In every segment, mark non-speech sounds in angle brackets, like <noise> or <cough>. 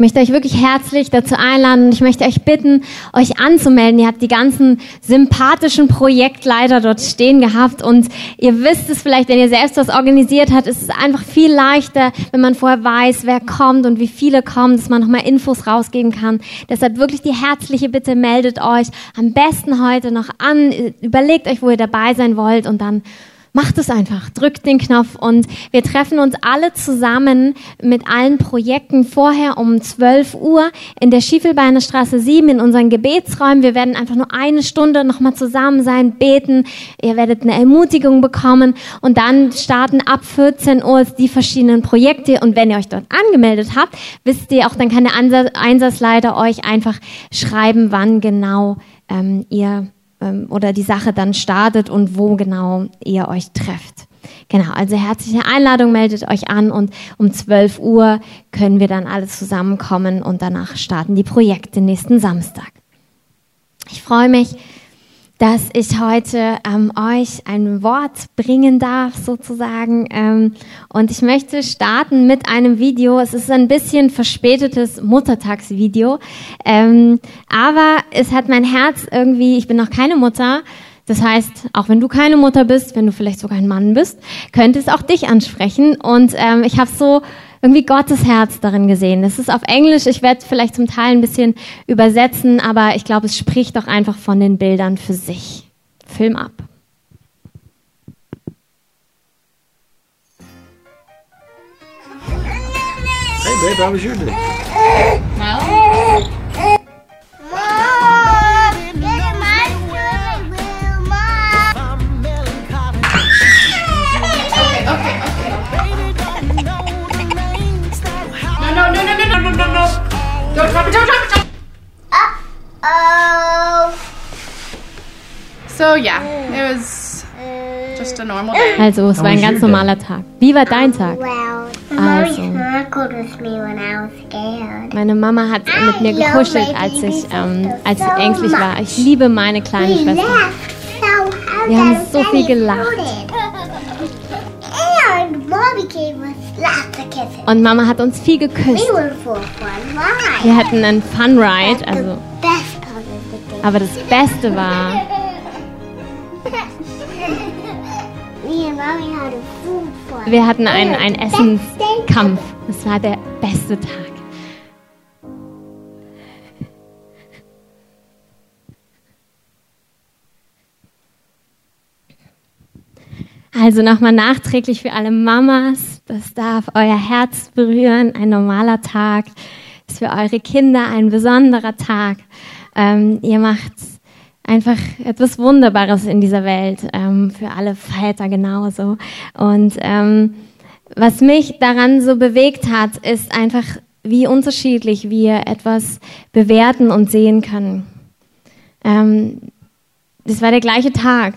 möchte euch wirklich herzlich dazu einladen und ich möchte euch bitten, euch anzumelden. Ihr habt die ganzen sympathischen Projektleiter dort stehen gehabt und ihr wisst es vielleicht, wenn ihr selbst was organisiert habt, ist es einfach viel leichter, wenn man vorher weiß, wer kommt und wie viele kommen, dass man nochmal Infos rausgeben kann. Deshalb wirklich die herzliche Bitte, meldet euch am besten heute noch an, überlegt euch, wo ihr dabei sein wollt und dann Macht es einfach, drückt den Knopf und wir treffen uns alle zusammen mit allen Projekten vorher um 12 Uhr in der Schiefelbeiner Straße 7 in unseren Gebetsräumen. Wir werden einfach nur eine Stunde nochmal zusammen sein, beten. Ihr werdet eine Ermutigung bekommen und dann starten ab 14 Uhr die verschiedenen Projekte und wenn ihr euch dort angemeldet habt, wisst ihr auch, dann kann der Einsatzleiter euch einfach schreiben, wann genau ähm, ihr oder die Sache dann startet und wo genau ihr euch trefft. Genau, also herzliche Einladung, meldet euch an und um 12 Uhr können wir dann alle zusammenkommen und danach starten die Projekte nächsten Samstag. Ich freue mich, dass ich heute ähm, euch ein Wort bringen darf, sozusagen. Ähm, und ich möchte starten mit einem Video. Es ist ein bisschen verspätetes Muttertagsvideo, ähm, aber es hat mein Herz irgendwie. Ich bin noch keine Mutter. Das heißt, auch wenn du keine Mutter bist, wenn du vielleicht sogar ein Mann bist, könnte es auch dich ansprechen. Und ähm, ich habe so irgendwie Gottes Herz darin gesehen. Das ist auf Englisch, ich werde vielleicht zum Teil ein bisschen übersetzen, aber ich glaube, es spricht doch einfach von den Bildern für sich. Film ab. Hey babe, how was your day? Well, Don't drop it, don't drop it, don't Uh-oh. So yeah, it was just a normal day. Also, es war ein ganz normaler Tag. Wie war dein Tag? Also, meine Mama hat mit mir gekuschelt, als ich, ähm, als ich ängstlich war. Ich liebe meine kleine Schwester. Wir haben so viel gelacht. Und Mama hat uns viel geküsst. Wir hatten einen Fun Ride, also. Aber das Beste war. <laughs> Wir hatten einen, einen Essenskampf. Das war der beste Tag. Also nochmal nachträglich für alle Mamas, das darf euer Herz berühren, ein normaler Tag, ist für eure Kinder ein besonderer Tag. Ähm, ihr macht einfach etwas Wunderbares in dieser Welt, ähm, für alle Väter genauso. Und ähm, was mich daran so bewegt hat, ist einfach, wie unterschiedlich wir etwas bewerten und sehen können. Ähm, das war der gleiche Tag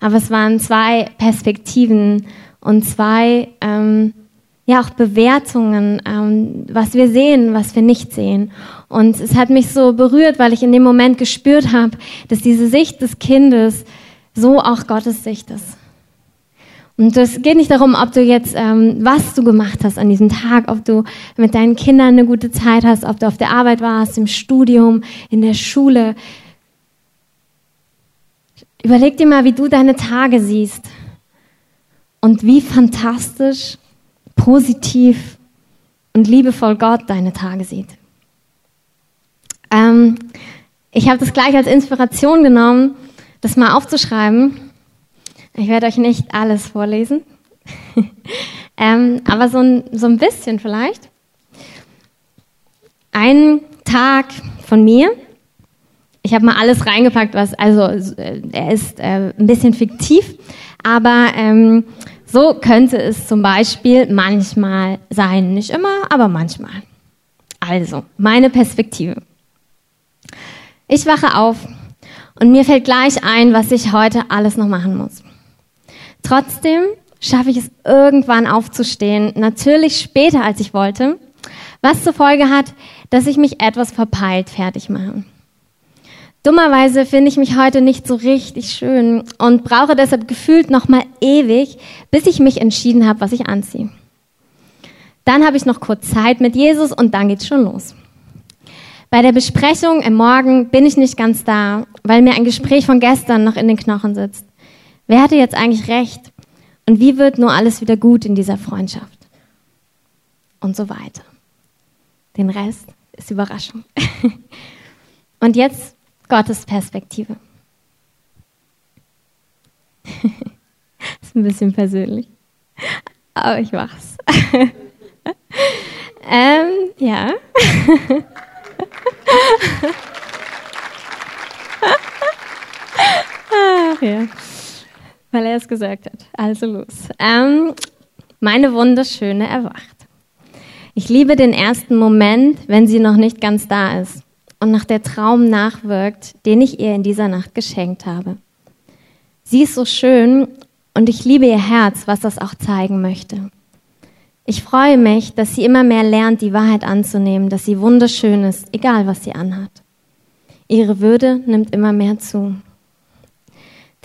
aber es waren zwei Perspektiven und zwei ähm, ja auch Bewertungen, ähm, was wir sehen, was wir nicht sehen. Und es hat mich so berührt, weil ich in dem Moment gespürt habe, dass diese Sicht des Kindes so auch Gottes Sicht ist. Und es geht nicht darum, ob du jetzt, ähm, was du gemacht hast an diesem Tag, ob du mit deinen Kindern eine gute Zeit hast, ob du auf der Arbeit warst, im Studium, in der Schule. Überleg dir mal, wie du deine Tage siehst und wie fantastisch, positiv und liebevoll Gott deine Tage sieht. Ähm, ich habe das gleich als Inspiration genommen, das mal aufzuschreiben. Ich werde euch nicht alles vorlesen, <laughs> ähm, aber so ein, so ein bisschen vielleicht. Ein Tag von mir ich habe mal alles reingepackt, was, also äh, er ist äh, ein bisschen fiktiv, aber ähm, so könnte es zum Beispiel manchmal sein. Nicht immer, aber manchmal. Also, meine Perspektive. Ich wache auf und mir fällt gleich ein, was ich heute alles noch machen muss. Trotzdem schaffe ich es irgendwann aufzustehen, natürlich später als ich wollte, was zur Folge hat, dass ich mich etwas verpeilt fertig mache. Dummerweise finde ich mich heute nicht so richtig schön und brauche deshalb gefühlt noch mal ewig, bis ich mich entschieden habe, was ich anziehe. Dann habe ich noch kurz Zeit mit Jesus und dann geht's schon los. Bei der Besprechung im Morgen bin ich nicht ganz da, weil mir ein Gespräch von gestern noch in den Knochen sitzt. Wer hatte jetzt eigentlich recht? Und wie wird nur alles wieder gut in dieser Freundschaft? Und so weiter. Den Rest ist Überraschung. <laughs> Und jetzt Gottes Perspektive. <laughs> ist ein bisschen persönlich. Aber ich mach's. <laughs> ähm, ja. <laughs> Ach ja. Weil er es gesagt hat. Also los. Ähm, meine wunderschöne erwacht. Ich liebe den ersten Moment, wenn sie noch nicht ganz da ist und nach der Traum nachwirkt, den ich ihr in dieser Nacht geschenkt habe. Sie ist so schön und ich liebe ihr Herz, was das auch zeigen möchte. Ich freue mich, dass sie immer mehr lernt, die Wahrheit anzunehmen, dass sie wunderschön ist, egal was sie anhat. Ihre Würde nimmt immer mehr zu.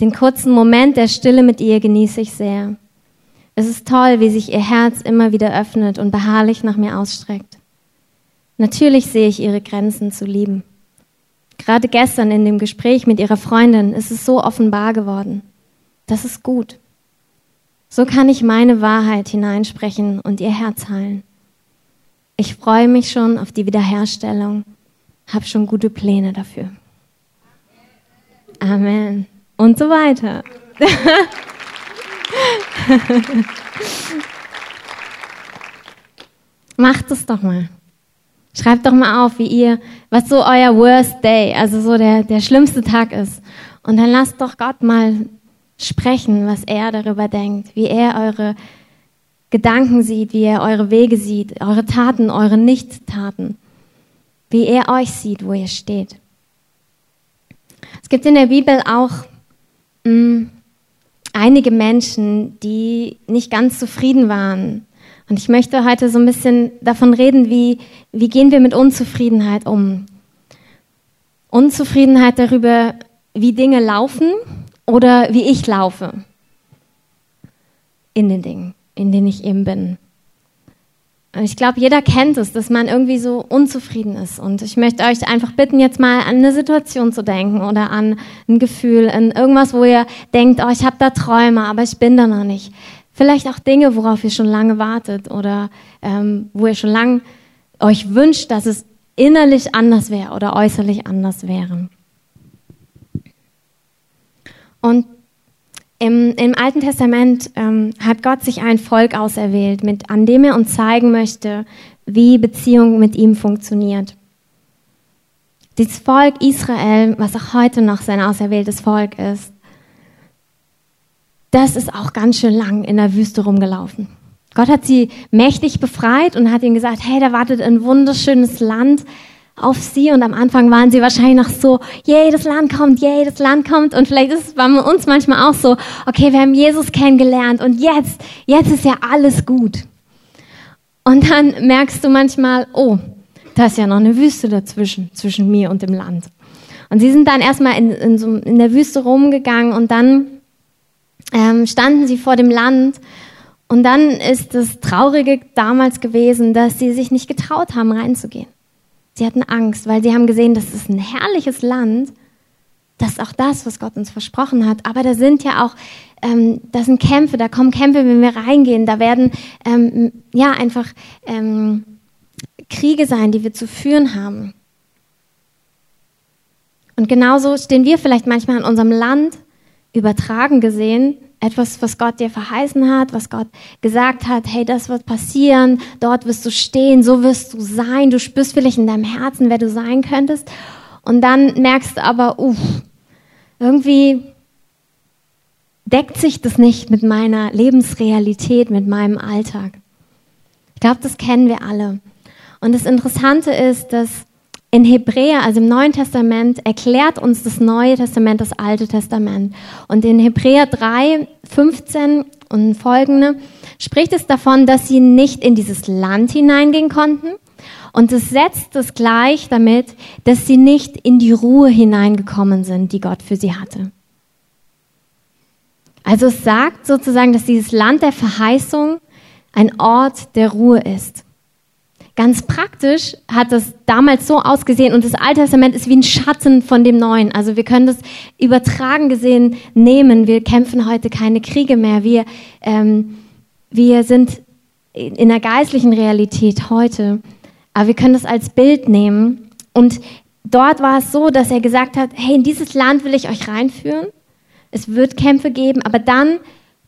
Den kurzen Moment der Stille mit ihr genieße ich sehr. Es ist toll, wie sich ihr Herz immer wieder öffnet und beharrlich nach mir ausstreckt. Natürlich sehe ich ihre Grenzen zu lieben. Gerade gestern in dem Gespräch mit ihrer Freundin ist es so offenbar geworden. Das ist gut. So kann ich meine Wahrheit hineinsprechen und ihr Herz heilen. Ich freue mich schon auf die Wiederherstellung, habe schon gute Pläne dafür. Amen. Und so weiter. <laughs> Macht es doch mal. Schreibt doch mal auf, wie ihr, was so euer Worst Day, also so der, der schlimmste Tag ist. Und dann lasst doch Gott mal sprechen, was er darüber denkt, wie er eure Gedanken sieht, wie er eure Wege sieht, eure Taten, eure Nicht-Taten, wie er euch sieht, wo ihr steht. Es gibt in der Bibel auch mh, mm, einige Menschen, die nicht ganz zufrieden waren. Und ich möchte heute so ein bisschen davon reden, wie, wie gehen wir mit Unzufriedenheit um. Unzufriedenheit darüber, wie Dinge laufen oder wie ich laufe in den Dingen, in denen ich eben bin. Und ich glaube, jeder kennt es, dass man irgendwie so unzufrieden ist. Und ich möchte euch einfach bitten, jetzt mal an eine Situation zu denken oder an ein Gefühl, an irgendwas, wo ihr denkt, oh, ich habe da Träume, aber ich bin da noch nicht. Vielleicht auch Dinge, worauf ihr schon lange wartet oder ähm, wo ihr schon lange euch wünscht, dass es innerlich anders wäre oder äußerlich anders wäre. Und im, im Alten Testament ähm, hat Gott sich ein Volk auserwählt, mit, an dem er uns zeigen möchte, wie Beziehung mit ihm funktioniert. Dieses Volk Israel, was auch heute noch sein auserwähltes Volk ist, das ist auch ganz schön lang in der Wüste rumgelaufen. Gott hat sie mächtig befreit und hat ihnen gesagt, hey, da wartet ein wunderschönes Land, auf sie und am Anfang waren sie wahrscheinlich noch so, yay, das Land kommt, yay, das Land kommt und vielleicht ist es bei uns manchmal auch so, okay, wir haben Jesus kennengelernt und jetzt, jetzt ist ja alles gut. Und dann merkst du manchmal, oh, da ist ja noch eine Wüste dazwischen, zwischen mir und dem Land. Und sie sind dann erstmal in, in, so, in der Wüste rumgegangen und dann ähm, standen sie vor dem Land und dann ist das Traurige damals gewesen, dass sie sich nicht getraut haben, reinzugehen. Sie hatten Angst, weil sie haben gesehen, das ist ein herrliches Land. Das ist auch das, was Gott uns versprochen hat. Aber da sind ja auch, ähm, da sind Kämpfe, da kommen Kämpfe, wenn wir reingehen. Da werden ähm, ja einfach ähm, Kriege sein, die wir zu führen haben. Und genauso stehen wir vielleicht manchmal in unserem Land übertragen gesehen etwas, was Gott dir verheißen hat, was Gott gesagt hat, hey, das wird passieren, dort wirst du stehen, so wirst du sein, du spürst vielleicht in deinem Herzen, wer du sein könntest. Und dann merkst du aber, uff, irgendwie deckt sich das nicht mit meiner Lebensrealität, mit meinem Alltag. Ich glaube, das kennen wir alle. Und das Interessante ist, dass in Hebräer, also im Neuen Testament, erklärt uns das Neue Testament das Alte Testament. Und in Hebräer 3, 15 und folgende spricht es davon, dass sie nicht in dieses Land hineingehen konnten. Und es setzt es gleich damit, dass sie nicht in die Ruhe hineingekommen sind, die Gott für sie hatte. Also es sagt sozusagen, dass dieses Land der Verheißung ein Ort der Ruhe ist. Ganz praktisch hat das damals so ausgesehen und das Alte Testament ist wie ein Schatten von dem Neuen. Also wir können das übertragen gesehen nehmen. Wir kämpfen heute keine Kriege mehr. Wir, ähm, wir sind in der geistlichen Realität heute. Aber wir können das als Bild nehmen. Und dort war es so, dass er gesagt hat, hey, in dieses Land will ich euch reinführen. Es wird Kämpfe geben, aber dann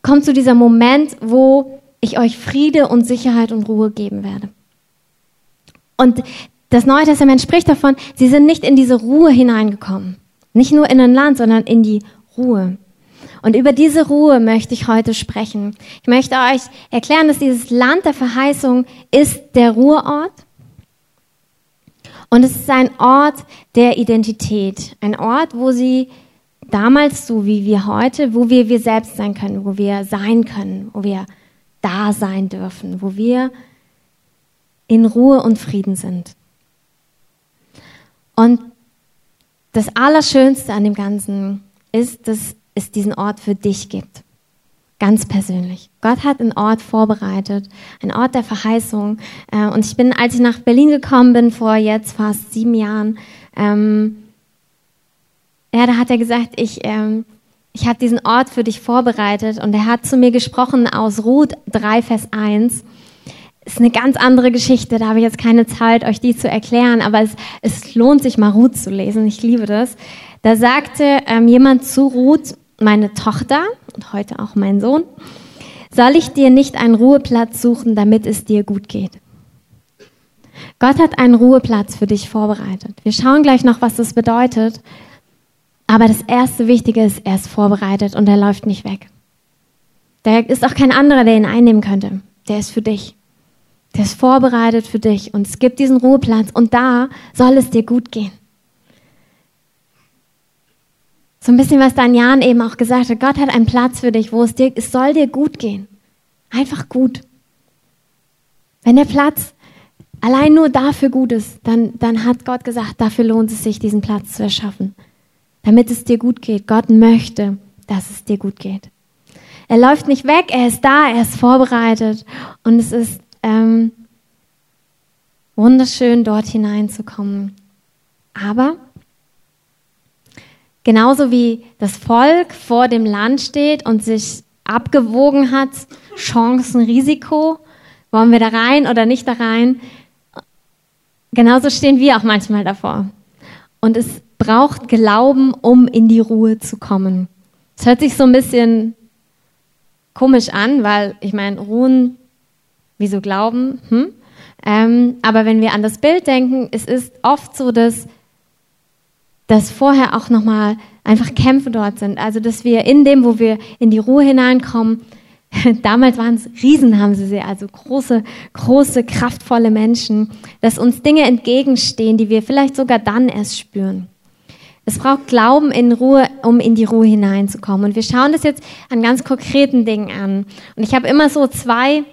kommt zu dieser Moment, wo ich euch Friede und Sicherheit und Ruhe geben werde. Und das Neue Testament spricht davon, sie sind nicht in diese Ruhe hineingekommen. Nicht nur in ein Land, sondern in die Ruhe. Und über diese Ruhe möchte ich heute sprechen. Ich möchte euch erklären, dass dieses Land der Verheißung ist der Ruheort. Und es ist ein Ort der Identität. Ein Ort, wo sie damals, so wie wir heute, wo wir wir selbst sein können, wo wir sein können, wo wir da sein dürfen, wo wir in Ruhe und Frieden sind. Und das Allerschönste an dem Ganzen ist, dass es diesen Ort für dich gibt. Ganz persönlich. Gott hat einen Ort vorbereitet, einen Ort der Verheißung. Äh, und ich bin, als ich nach Berlin gekommen bin, vor jetzt fast sieben Jahren, ähm, ja, da hat er gesagt, ich, ähm, ich habe diesen Ort für dich vorbereitet. Und er hat zu mir gesprochen aus Ruth 3, Vers 1 ist eine ganz andere Geschichte. Da habe ich jetzt keine Zeit, euch die zu erklären, aber es, es lohnt sich mal Ruth zu lesen. Ich liebe das. Da sagte ähm, jemand zu Ruth, meine Tochter und heute auch mein Sohn, soll ich dir nicht einen Ruheplatz suchen, damit es dir gut geht? Gott hat einen Ruheplatz für dich vorbereitet. Wir schauen gleich noch, was das bedeutet. Aber das erste Wichtige ist, er ist vorbereitet und er läuft nicht weg. Da ist auch kein anderer, der ihn einnehmen könnte. Der ist für dich. Der ist vorbereitet für dich und es gibt diesen Ruheplatz und da soll es dir gut gehen. So ein bisschen, was Dan Jan eben auch gesagt hat. Gott hat einen Platz für dich, wo es dir, es soll dir gut gehen. Einfach gut. Wenn der Platz allein nur dafür gut ist, dann, dann hat Gott gesagt, dafür lohnt es sich, diesen Platz zu erschaffen. Damit es dir gut geht. Gott möchte, dass es dir gut geht. Er läuft nicht weg, er ist da, er ist vorbereitet und es ist ähm, wunderschön, dort hineinzukommen. Aber genauso wie das Volk vor dem Land steht und sich abgewogen hat, Chancen, Risiko, wollen wir da rein oder nicht da rein, genauso stehen wir auch manchmal davor. Und es braucht Glauben, um in die Ruhe zu kommen. Es hört sich so ein bisschen komisch an, weil ich meine, ruhen Wieso glauben? Hm? Ähm, aber wenn wir an das Bild denken, es ist oft so, dass, dass vorher auch nochmal einfach Kämpfe dort sind. Also, dass wir in dem, wo wir in die Ruhe hineinkommen, <laughs> damals waren es Riesen, haben sie sie, also große, große, kraftvolle Menschen, dass uns Dinge entgegenstehen, die wir vielleicht sogar dann erst spüren. Es braucht Glauben in Ruhe, um in die Ruhe hineinzukommen. Und wir schauen das jetzt an ganz konkreten Dingen an. Und ich habe immer so zwei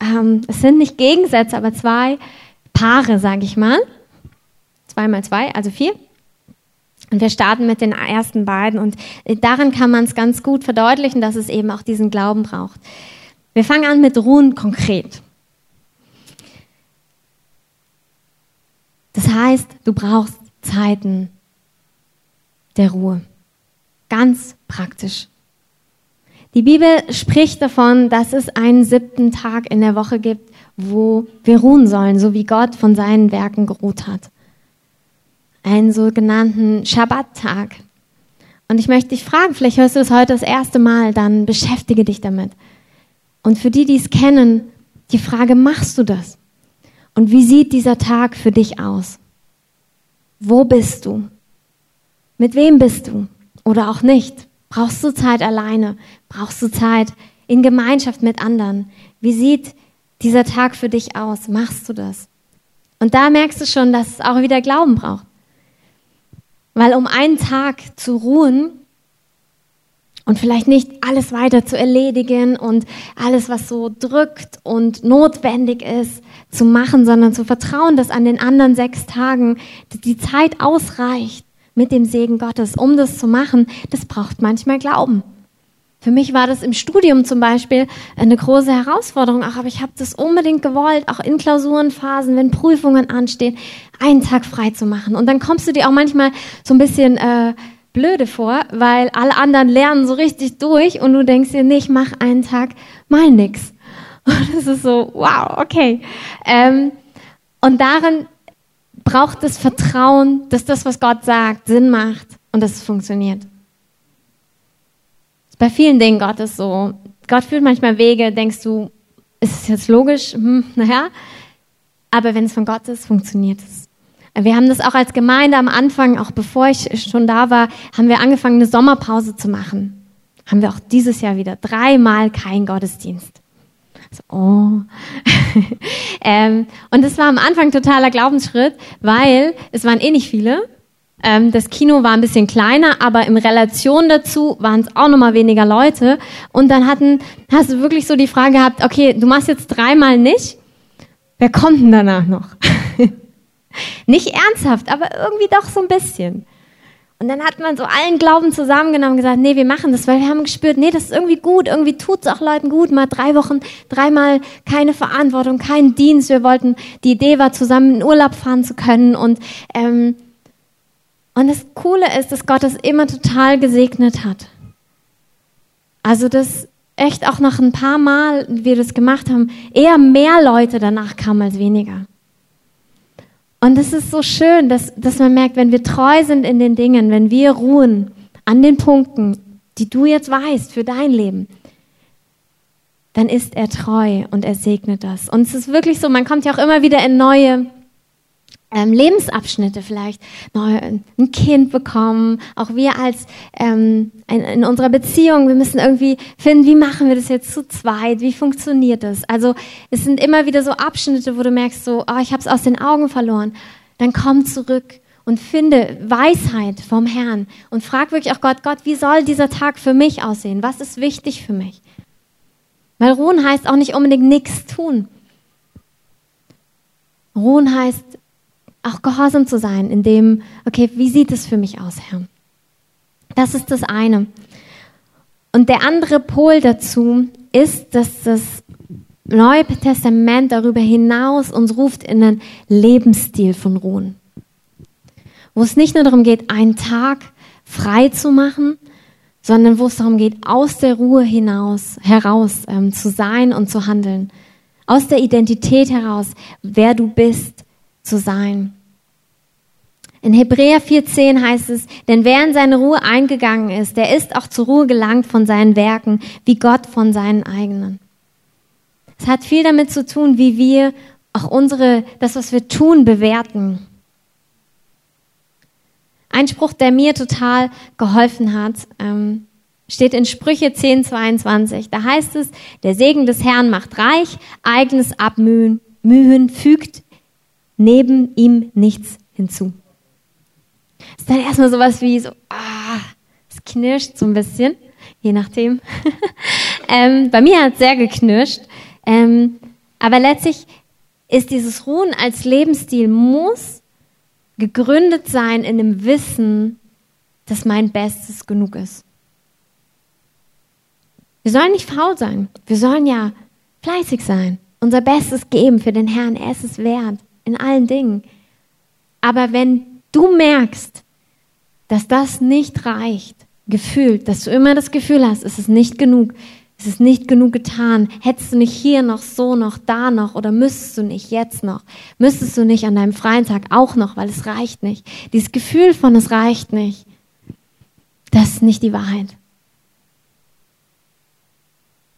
ähm, es sind nicht Gegensätze, aber zwei Paare, sage ich mal. Zwei mal zwei, also vier. Und wir starten mit den ersten beiden und daran kann man es ganz gut verdeutlichen, dass es eben auch diesen Glauben braucht. Wir fangen an mit Ruhen konkret. Das heißt, du brauchst Zeiten der Ruhe. Ganz praktisch. Die Bibel spricht davon, dass es einen siebten Tag in der Woche gibt, wo wir ruhen sollen, so wie Gott von seinen Werken geruht hat. Einen sogenannten Schabbattag. Und ich möchte dich fragen, vielleicht hörst du es heute das erste Mal, dann beschäftige dich damit. Und für die, die es kennen, die Frage, machst du das? Und wie sieht dieser Tag für dich aus? Wo bist du? Mit wem bist du? Oder auch nicht? Brauchst du Zeit alleine? Brauchst du Zeit in Gemeinschaft mit anderen? Wie sieht dieser Tag für dich aus? Machst du das? Und da merkst du schon, dass es auch wieder Glauben braucht. Weil um einen Tag zu ruhen und vielleicht nicht alles weiter zu erledigen und alles, was so drückt und notwendig ist, zu machen, sondern zu vertrauen, dass an den anderen sechs Tagen die Zeit ausreicht mit dem Segen Gottes, um das zu machen, das braucht manchmal Glauben. Für mich war das im Studium zum Beispiel eine große Herausforderung, auch, aber ich habe das unbedingt gewollt, auch in Klausurenphasen, wenn Prüfungen anstehen, einen Tag frei zu machen. Und dann kommst du dir auch manchmal so ein bisschen äh, blöde vor, weil alle anderen lernen so richtig durch und du denkst dir, nee, ich mach einen Tag mal nix. <laughs> Und es ist so, wow, okay. Ähm, und darin braucht es Vertrauen, dass das, was Gott sagt, Sinn macht und dass es funktioniert. Bei vielen Dingen Gottes so. Gott führt manchmal Wege, denkst du, ist es jetzt logisch? Hm, naja. Aber wenn es von Gott ist, funktioniert es. Wir haben das auch als Gemeinde am Anfang, auch bevor ich schon da war, haben wir angefangen, eine Sommerpause zu machen. Haben wir auch dieses Jahr wieder dreimal kein Gottesdienst. So, oh. <laughs> ähm, und das war am Anfang totaler Glaubensschritt, weil es waren eh nicht viele. Ähm, das Kino war ein bisschen kleiner, aber in Relation dazu waren es auch nochmal weniger Leute. Und dann hatten, hast du wirklich so die Frage gehabt, okay, du machst jetzt dreimal nicht, wer kommt denn danach noch? <laughs> nicht ernsthaft, aber irgendwie doch so ein bisschen. Und dann hat man so allen Glauben zusammengenommen und gesagt, nee, wir machen das, weil wir haben gespürt, nee, das ist irgendwie gut, irgendwie tut es auch Leuten gut, mal drei Wochen, dreimal keine Verantwortung, keinen Dienst. Wir wollten, die Idee war, zusammen in Urlaub fahren zu können und ähm, und das Coole ist, dass Gott es immer total gesegnet hat. Also, dass echt auch nach ein paar Mal, wie wir das gemacht haben, eher mehr Leute danach kamen als weniger. Und es ist so schön, dass, dass man merkt, wenn wir treu sind in den Dingen, wenn wir ruhen an den Punkten, die du jetzt weißt für dein Leben, dann ist er treu und er segnet das. Und es ist wirklich so, man kommt ja auch immer wieder in neue ähm, Lebensabschnitte vielleicht neu, ein Kind bekommen, auch wir als ähm, in, in, unserer Beziehung, wir müssen irgendwie finden, wie machen wir das jetzt zu zweit, wie funktioniert das? Also es sind immer wieder so Abschnitte, wo du merkst, so, oh, ich habe es aus den Augen verloren. Dann komm zurück und finde Weisheit vom Herrn und frag wirklich auch Gott, Gott, wie soll dieser Tag für mich aussehen? Was ist wichtig für mich? Weil ruhen heißt auch nicht unbedingt nichts tun. Ruhen heißt auch gehorsam zu sein, in dem, okay, wie sieht es für mich aus, Herr? Das ist das eine. Und der andere Pol dazu ist, dass das Neue Testament darüber hinaus uns ruft in einen Lebensstil von Ruhen. Wo es nicht nur darum geht, einen Tag frei zu machen, sondern wo es darum geht, aus der Ruhe hinaus, heraus ähm, zu sein und zu handeln. Aus der Identität heraus, wer du bist, zu sein. In Hebräer 4.10 heißt es, denn wer in seine Ruhe eingegangen ist, der ist auch zur Ruhe gelangt von seinen Werken, wie Gott von seinen eigenen. Es hat viel damit zu tun, wie wir auch unsere, das, was wir tun, bewerten. Ein Spruch, der mir total geholfen hat, ähm, steht in Sprüche 10.22. Da heißt es, der Segen des Herrn macht reich, eigenes Abmühen Mühen fügt neben ihm nichts hinzu ist dann erstmal sowas wie so, ah, es knirscht so ein bisschen, je nachdem. <laughs> ähm, bei mir hat es sehr geknirscht. Ähm, aber letztlich ist dieses Ruhen als Lebensstil muss gegründet sein in dem Wissen, dass mein Bestes genug ist. Wir sollen nicht faul sein. Wir sollen ja fleißig sein. Unser Bestes geben für den Herrn. Er ist es wert. In allen Dingen. Aber wenn du merkst, dass das nicht reicht, gefühlt, dass du immer das Gefühl hast, es ist nicht genug, es ist nicht genug getan, hättest du nicht hier noch, so noch, da noch oder müsstest du nicht jetzt noch, müsstest du nicht an deinem freien Tag auch noch, weil es reicht nicht. Dieses Gefühl von es reicht nicht, das ist nicht die Wahrheit.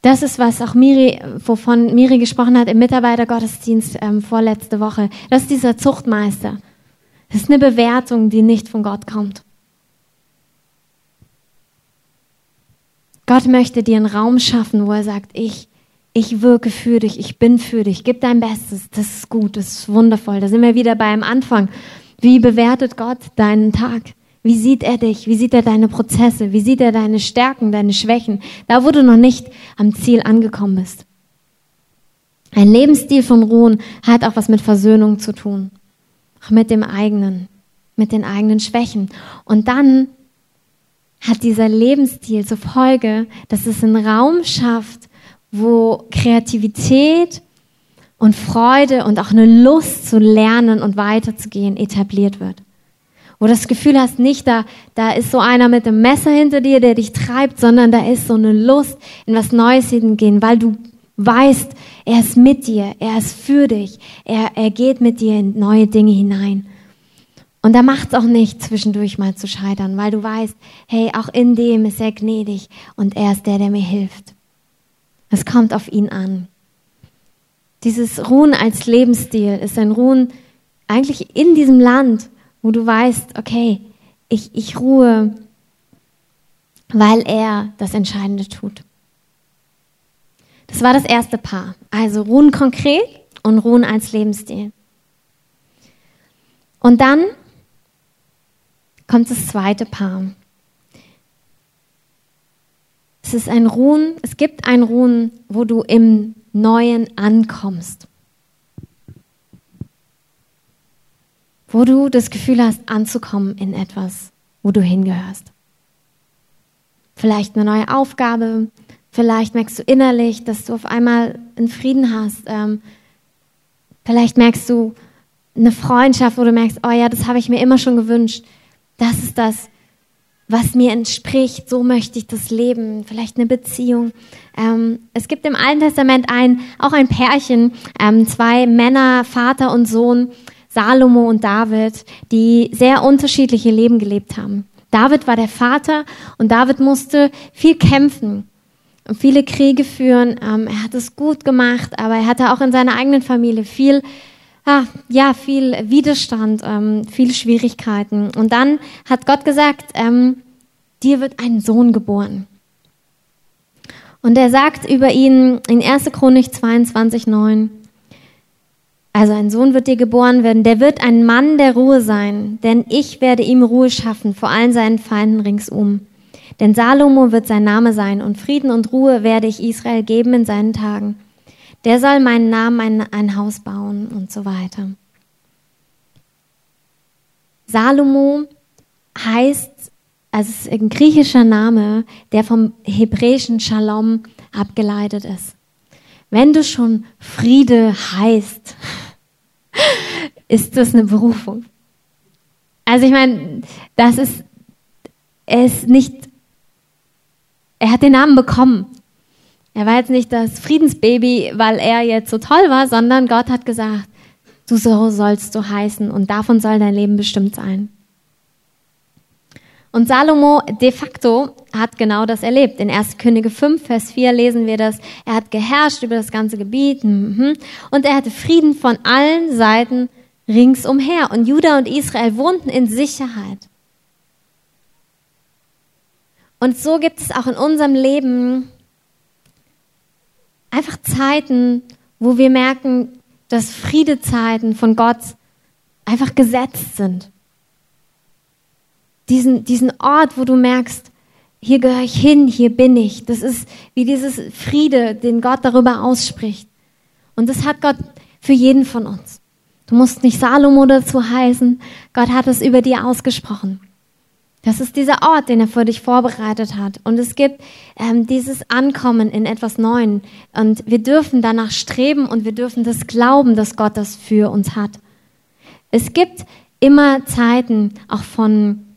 Das ist, was auch Miri, wovon Miri gesprochen hat im Mitarbeitergottesdienst ähm, vorletzte Woche. Das ist dieser Zuchtmeister. Das ist eine Bewertung, die nicht von Gott kommt. Gott möchte dir einen Raum schaffen, wo er sagt, ich, ich wirke für dich, ich bin für dich, gib dein Bestes, das ist gut, das ist wundervoll. Da sind wir wieder beim Anfang. Wie bewertet Gott deinen Tag? Wie sieht er dich? Wie sieht er deine Prozesse? Wie sieht er deine Stärken, deine Schwächen? Da, wo du noch nicht am Ziel angekommen bist. Ein Lebensstil von Ruhen hat auch was mit Versöhnung zu tun. Auch mit dem eigenen, mit den eigenen Schwächen. Und dann hat dieser Lebensstil zur Folge, dass es einen Raum schafft, wo Kreativität und Freude und auch eine Lust zu lernen und weiterzugehen etabliert wird. Wo du das Gefühl hast, nicht da, da ist so einer mit dem Messer hinter dir, der dich treibt, sondern da ist so eine Lust, in was Neues hingehen, weil du weißt, er ist mit dir, er ist für dich, er, er geht mit dir in neue Dinge hinein. Und da macht es auch nicht, zwischendurch mal zu scheitern, weil du weißt, hey, auch in dem ist er gnädig und er ist der, der mir hilft. Es kommt auf ihn an. Dieses Ruhen als Lebensstil ist ein Ruhen eigentlich in diesem Land, wo du weißt, okay, ich, ich ruhe, weil er das Entscheidende tut. Das war das erste Paar. Also ruhen konkret und ruhen als Lebensstil. Und dann kommt das zweite Paar. Es ist ein Ruhen, es gibt ein Ruhen, wo du im Neuen ankommst. Wo du das Gefühl hast, anzukommen in etwas, wo du hingehörst. Vielleicht eine neue Aufgabe, vielleicht merkst du innerlich, dass du auf einmal einen Frieden hast. Ähm, vielleicht merkst du eine Freundschaft, wo du merkst, oh ja, das habe ich mir immer schon gewünscht. Das ist das, was mir entspricht, so möchte ich das leben, vielleicht eine Beziehung. Ähm, es gibt im Alten Testament ein, auch ein Pärchen, ähm, zwei Männer, Vater und Sohn, Salomo und David, die sehr unterschiedliche Leben gelebt haben. David war der Vater und David musste viel kämpfen und viele Kriege führen. Ähm, er hat es gut gemacht, aber er hatte auch in seiner eigenen Familie viel ah, ja, viel Widerstand, ähm, viele Schwierigkeiten. Und dann hat Gott gesagt, ähm, dir wird ein Sohn geboren. Und er sagt über ihn in 1. Chronik 22, 9, also ein Sohn wird dir geboren werden, der wird ein Mann der Ruhe sein, denn ich werde ihm Ruhe schaffen vor allen seinen Feinden ringsum. Denn Salomo wird sein Name sein und Frieden und Ruhe werde ich Israel geben in seinen Tagen der soll meinen Namen ein, ein Haus bauen und so weiter. Salomo heißt, also es ist ein griechischer Name, der vom hebräischen Shalom abgeleitet ist. Wenn du schon Friede heißt, <laughs> ist das eine Berufung. Also ich meine, das ist, er ist nicht, er hat den Namen bekommen. Er war jetzt nicht das Friedensbaby, weil er jetzt so toll war, sondern Gott hat gesagt, du so sollst du heißen und davon soll dein Leben bestimmt sein. Und Salomo de facto hat genau das erlebt. In 1. Könige 5, Vers 4 lesen wir das. Er hat geherrscht über das ganze Gebiet mhm. und er hatte Frieden von allen Seiten ringsumher. Und Juda und Israel wohnten in Sicherheit. Und so gibt es auch in unserem Leben einfach Zeiten, wo wir merken, dass Friedezeiten von Gott einfach gesetzt sind. Diesen, diesen Ort, wo du merkst, hier gehöre ich hin, hier bin ich. Das ist wie dieses Friede, den Gott darüber ausspricht. Und das hat Gott für jeden von uns. Du musst nicht Salomo dazu heißen. Gott hat es über dir ausgesprochen. Das ist dieser Ort, den er für dich vorbereitet hat. Und es gibt ähm, dieses Ankommen in etwas Neuen. Und wir dürfen danach streben und wir dürfen das glauben, dass Gott das für uns hat. Es gibt immer Zeiten auch von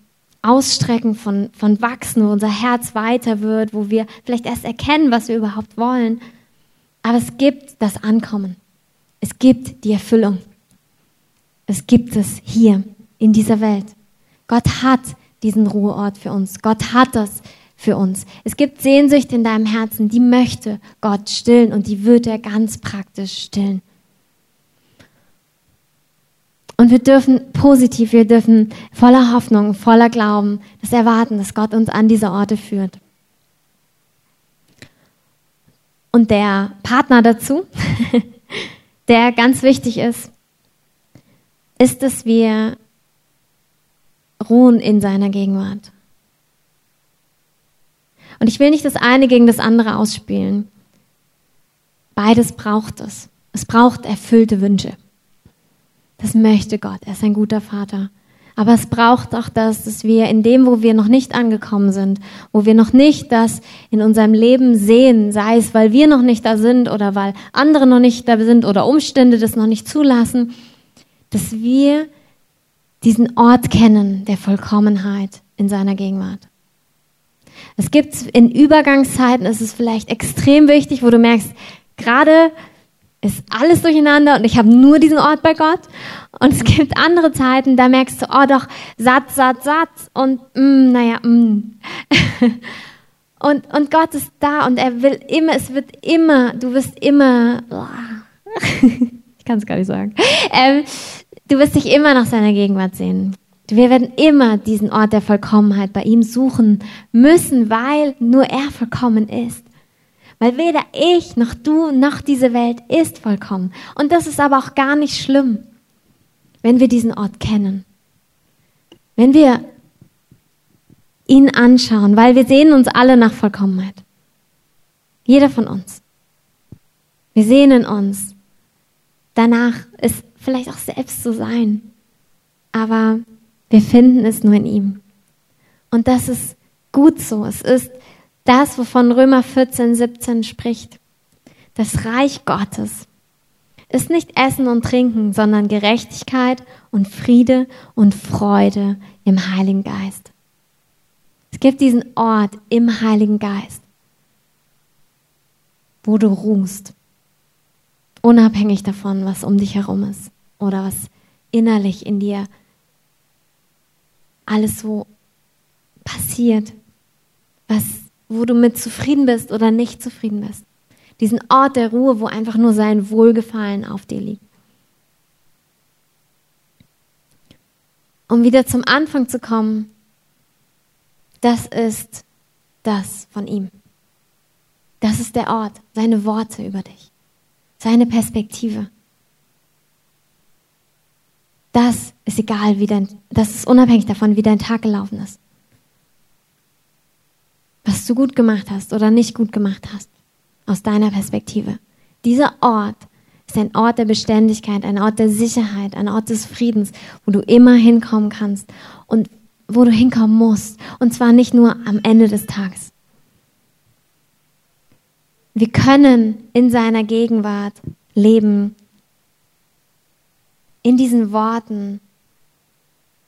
Ausstrecken, von, von Wachsen, wo unser Herz weiter wird, wo wir vielleicht erst erkennen, was wir überhaupt wollen. Aber es gibt das Ankommen. Es gibt die Erfüllung. Es gibt es hier in dieser Welt. Gott hat diesen Ruheort für uns. Gott hat das für uns. Es gibt Sehnsucht in deinem Herzen, die möchte Gott stillen und die wird er ganz praktisch stillen. Und wir dürfen positiv, wir dürfen voller Hoffnung, voller Glauben das erwarten, dass Gott uns an diese Orte führt. Und der Partner dazu, <laughs> der ganz wichtig ist, ist, dass wir ruhen in seiner Gegenwart. Und ich will nicht das eine gegen das andere ausspielen. Beides braucht es. Es braucht erfüllte Wünsche. Das möchte Gott. Er ist ein guter Vater. Aber es braucht auch das, dass wir in dem, wo wir noch nicht angekommen sind, wo wir noch nicht das in unserem Leben sehen, sei es, weil wir noch nicht da sind oder weil andere noch nicht da sind oder Umstände das noch nicht zulassen, dass wir diesen Ort kennen der Vollkommenheit in seiner Gegenwart. Es gibt in Übergangszeiten, ist es vielleicht extrem wichtig, wo du merkst, gerade ist alles durcheinander und ich habe nur diesen Ort bei Gott. Und es gibt andere Zeiten, da merkst du, oh doch, Satz, Satz, Satz und mm, naja, mm. <laughs> und, und Gott ist da und er will immer, es wird immer, du wirst immer, <laughs> ich kann es gar nicht sagen, ähm, du wirst dich immer nach seiner Gegenwart sehen. Wir werden immer diesen Ort der Vollkommenheit bei ihm suchen müssen, weil nur er vollkommen ist. Weil weder ich noch du noch diese Welt ist vollkommen. Und das ist aber auch gar nicht schlimm, wenn wir diesen Ort kennen. Wenn wir ihn anschauen, weil wir sehen uns alle nach Vollkommenheit. Jeder von uns. Wir sehnen uns danach, es vielleicht auch selbst zu sein. Aber wir finden es nur in ihm. Und das ist gut so. Es ist das, wovon Römer 14, 17 spricht. Das Reich Gottes ist nicht Essen und Trinken, sondern Gerechtigkeit und Friede und Freude im Heiligen Geist. Es gibt diesen Ort im Heiligen Geist, wo du ruhst, unabhängig davon, was um dich herum ist oder was innerlich in dir alles so passiert, was wo du mit zufrieden bist oder nicht zufrieden bist. Diesen Ort der Ruhe, wo einfach nur sein Wohlgefallen auf dir liegt. Um wieder zum Anfang zu kommen, das ist das von ihm. Das ist der Ort, seine Worte über dich, seine Perspektive. Das ist egal, wie dein, das ist unabhängig davon, wie dein Tag gelaufen ist was du gut gemacht hast oder nicht gut gemacht hast, aus deiner Perspektive. Dieser Ort ist ein Ort der Beständigkeit, ein Ort der Sicherheit, ein Ort des Friedens, wo du immer hinkommen kannst und wo du hinkommen musst. Und zwar nicht nur am Ende des Tages. Wir können in seiner Gegenwart leben, in diesen Worten,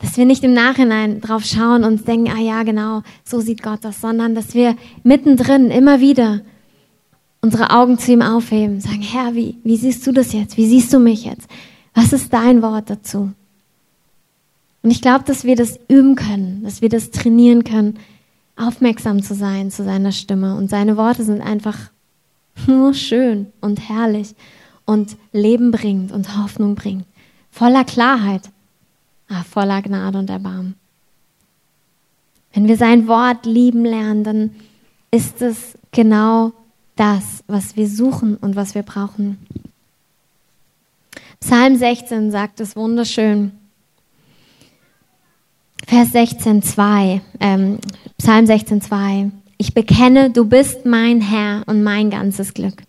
dass wir nicht im Nachhinein drauf schauen und denken, ah ja, genau, so sieht Gott das, sondern dass wir mittendrin immer wieder unsere Augen zu ihm aufheben, sagen, Herr, wie, wie siehst du das jetzt? Wie siehst du mich jetzt? Was ist dein Wort dazu? Und ich glaube, dass wir das üben können, dass wir das trainieren können, aufmerksam zu sein zu seiner Stimme. Und seine Worte sind einfach nur schön und herrlich und Leben bringt und Hoffnung bringt, voller Klarheit voller Gnade und Erbarmen. Wenn wir sein Wort lieben lernen, dann ist es genau das, was wir suchen und was wir brauchen. Psalm 16 sagt es wunderschön. Vers 16, 2, ähm, Psalm 16, 2. Ich bekenne, du bist mein Herr und mein ganzes Glück.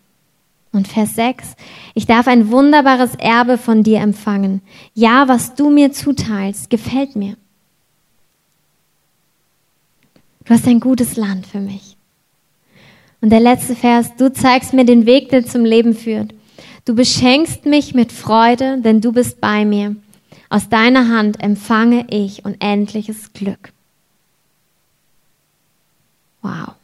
Und Vers 6, ich darf ein wunderbares Erbe von dir empfangen. Ja, was du mir zuteilst, gefällt mir. Du hast ein gutes Land für mich. Und der letzte Vers, du zeigst mir den Weg, der zum Leben führt. Du beschenkst mich mit Freude, denn du bist bei mir. Aus deiner Hand empfange ich unendliches Glück. Wow.